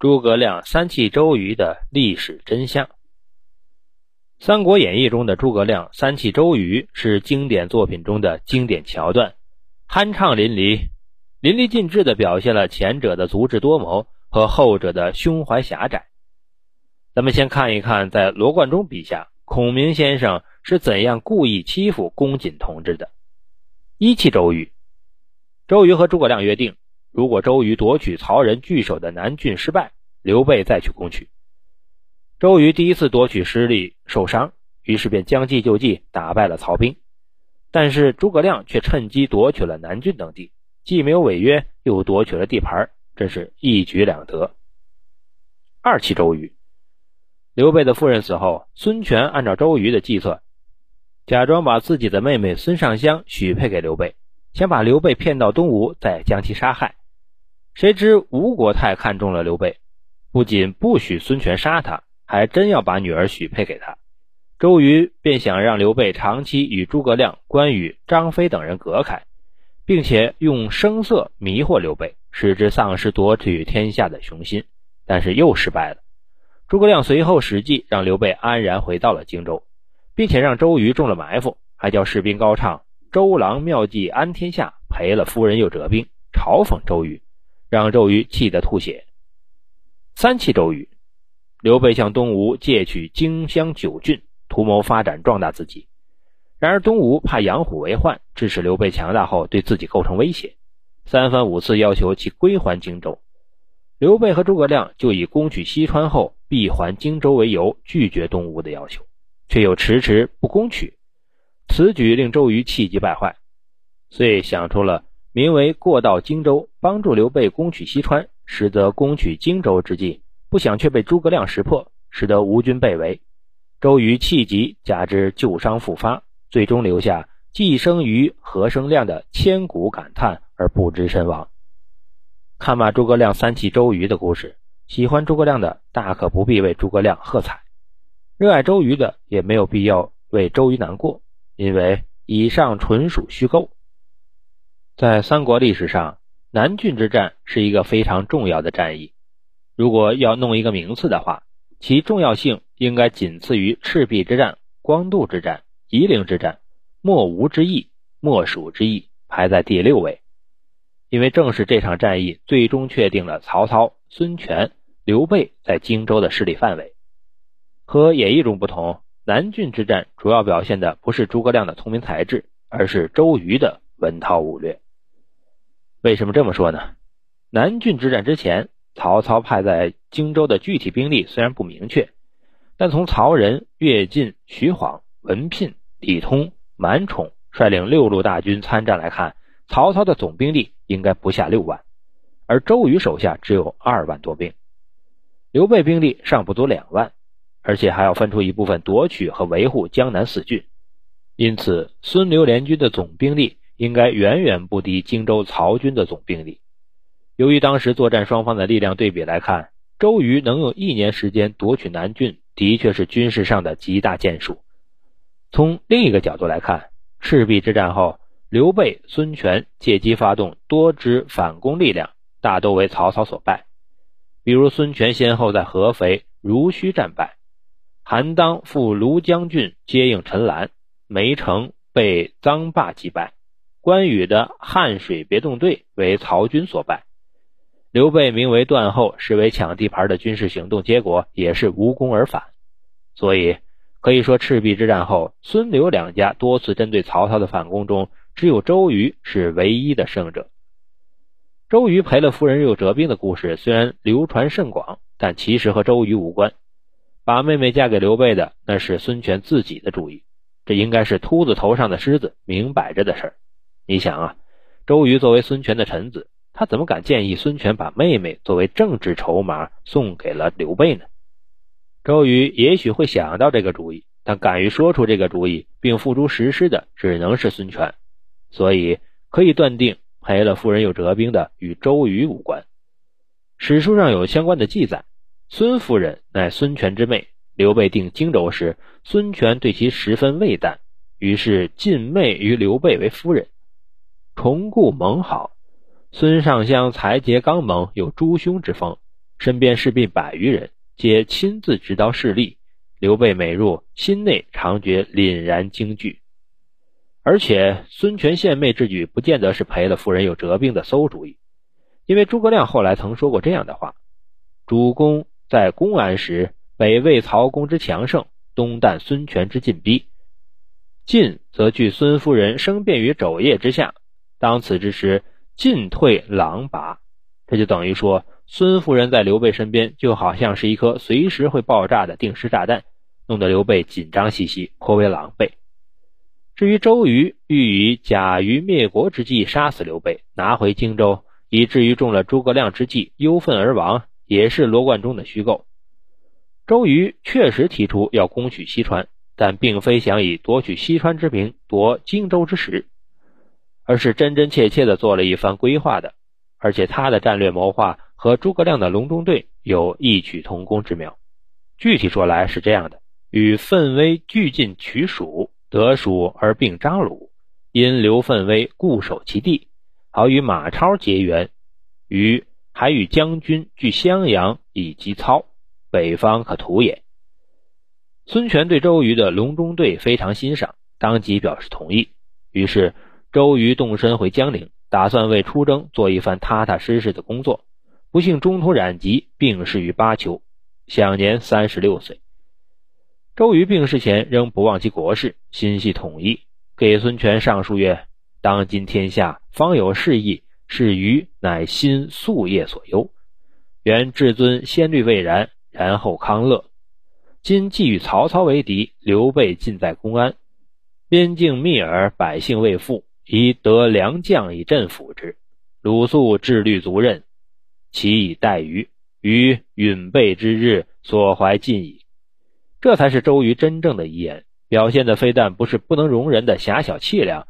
诸葛亮三气周瑜的历史真相。《三国演义》中的诸葛亮三气周瑜是经典作品中的经典桥段，酣畅淋漓、淋漓尽致地表现了前者的足智多谋和后者的胸怀狭窄。咱们先看一看，在罗贯中笔下，孔明先生是怎样故意欺负公瑾同志的。一气周瑜，周瑜和诸葛亮约定。如果周瑜夺取曹仁据守的南郡失败，刘备再去攻取。周瑜第一次夺取失利受伤，于是便将计就计，打败了曹兵。但是诸葛亮却趁机夺取了南郡等地，既没有违约，又夺取了地盘，真是一举两得。二气周瑜，刘备的夫人死后，孙权按照周瑜的计策，假装把自己的妹妹孙尚香许配给刘备，想把刘备骗到东吴，再将其杀害。谁知吴国太看中了刘备，不仅不许孙权杀他，还真要把女儿许配给他。周瑜便想让刘备长期与诸葛亮、关羽、张飞等人隔开，并且用声色迷惑刘备，使之丧失夺取天下的雄心。但是又失败了。诸葛亮随后使计让刘备安然回到了荆州，并且让周瑜中了埋伏，还叫士兵高唱“周郎妙计安天下，赔了夫人又折兵”，嘲讽周瑜。让周瑜气得吐血。三气周瑜，刘备向东吴借取荆襄九郡，图谋发展壮大自己。然而东吴怕养虎为患，致使刘备强大后对自己构成威胁，三番五次要求其归还荆州。刘备和诸葛亮就以攻取西川后必还荆州为由，拒绝东吴的要求，却又迟迟不攻取。此举令周瑜气急败坏，遂想出了。名为过道荆州，帮助刘备攻取西川，实则攻取荆州之计，不想却被诸葛亮识破，使得吴军被围。周瑜气急，加之旧伤复发，最终留下“既生瑜，何生亮”的千古感叹而不知身亡。看罢诸葛亮三气周瑜的故事，喜欢诸葛亮的大可不必为诸葛亮喝彩，热爱周瑜的也没有必要为周瑜难过，因为以上纯属虚构。在三国历史上，南郡之战是一个非常重要的战役。如果要弄一个名次的话，其重要性应该仅次于赤壁之战、官渡之战、夷陵之战、莫吴之役、莫蜀之役，排在第六位。因为正是这场战役，最终确定了曹操、孙权、刘备在荆州的势力范围。和演义中不同，南郡之战主要表现的不是诸葛亮的聪明才智，而是周瑜的文韬武略。为什么这么说呢？南郡之战之前，曹操派在荆州的具体兵力虽然不明确，但从曹仁、乐进、徐晃、文聘、李通、满宠率领六路大军参战来看，曹操的总兵力应该不下六万，而周瑜手下只有二万多兵，刘备兵力尚不足两万，而且还要分出一部分夺取和维护江南四郡，因此孙刘联军的总兵力。应该远远不敌荆州曹军的总兵力。由于当时作战双方的力量对比来看，周瑜能用一年时间夺取南郡，的确是军事上的极大建树。从另一个角度来看，赤壁之战后，刘备、孙权借机发动多支反攻力量，大都为曹操所败。比如孙权先后在合肥、濡须战败，韩当赴庐江郡接应陈兰，梅城被臧霸击败。关羽的汉水别动队为曹军所败，刘备名为断后，实为抢地盘的军事行动，结果也是无功而返。所以可以说，赤壁之战后，孙刘两家多次针对曹操的反攻中，只有周瑜是唯一的胜者。周瑜赔了夫人又折兵的故事虽然流传甚广，但其实和周瑜无关。把妹妹嫁给刘备的那是孙权自己的主意，这应该是秃子头上的虱子，明摆着的事儿。你想啊，周瑜作为孙权的臣子，他怎么敢建议孙权把妹妹作为政治筹码送给了刘备呢？周瑜也许会想到这个主意，但敢于说出这个主意并付诸实施的只能是孙权，所以可以断定赔了夫人又折兵的与周瑜无关。史书上有相关的记载，孙夫人乃孙权之妹，刘备定荆州时，孙权对其十分畏惮，于是进妹于刘备为夫人。重固盟好，孙尚香才杰刚猛，有诸兄之风，身边士兵百余人，皆亲自执刀侍立。刘备每入，心内常觉凛然惊惧。而且孙权献媚之举，不见得是赔了夫人又折兵的馊主意，因为诸葛亮后来曾说过这样的话：主公在公安时，北魏曹公之强盛，东旦孙权之进逼，进则据孙夫人生变于肘腋之下，当此之时，进退狼拔。这就等于说，孙夫人在刘备身边，就好像是一颗随时会爆炸的定时炸弹，弄得刘备紧张兮兮，颇为狼狈。至于周瑜欲以假于灭国之计杀死刘备，拿回荆州，以至于中了诸葛亮之计，忧愤而亡，也是罗贯中的虚构。周瑜确实提出要攻取西川，但并非想以夺取西川之名夺荆州之实，而是真真切切的做了一番规划的。而且他的战略谋划和诸葛亮的隆中对有异曲同工之妙。具体说来是这样的：与奋威俱进取蜀，得蜀而并张鲁，因刘奋威固守其地，好与马超结缘；与还与将军据襄阳以击操，北方可图也。孙权对周瑜的隆中对非常欣赏，当即表示同意。于是周瑜动身回江陵。打算为出征做一番踏踏实实的工作，不幸中途染疾，病逝于巴丘，享年三十六岁。周瑜病逝前仍不忘其国事，心系统一，给孙权上书曰：“当今天下方有事义，是余乃心夙夜所忧。原至尊先虑未然，然后康乐。今既与曹操为敌，刘备尽在公安，边境密尔，百姓未富。”宜得良将以镇抚之，鲁肃智虑足任，其以待于于允备之日所怀尽矣。这才是周瑜真正的遗言，表现的非但不是不能容人的狭小气量，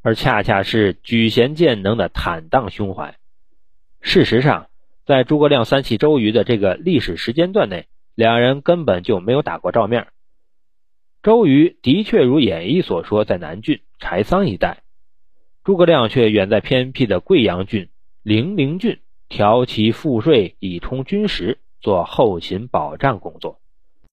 而恰恰是举贤荐能的坦荡胸怀。事实上，在诸葛亮三气周瑜的这个历史时间段内，两人根本就没有打过照面。周瑜的确如演义所说，在南郡柴桑一带。诸葛亮却远在偏僻的贵阳郡、零陵郡，调其赋税以充军时，做后勤保障工作。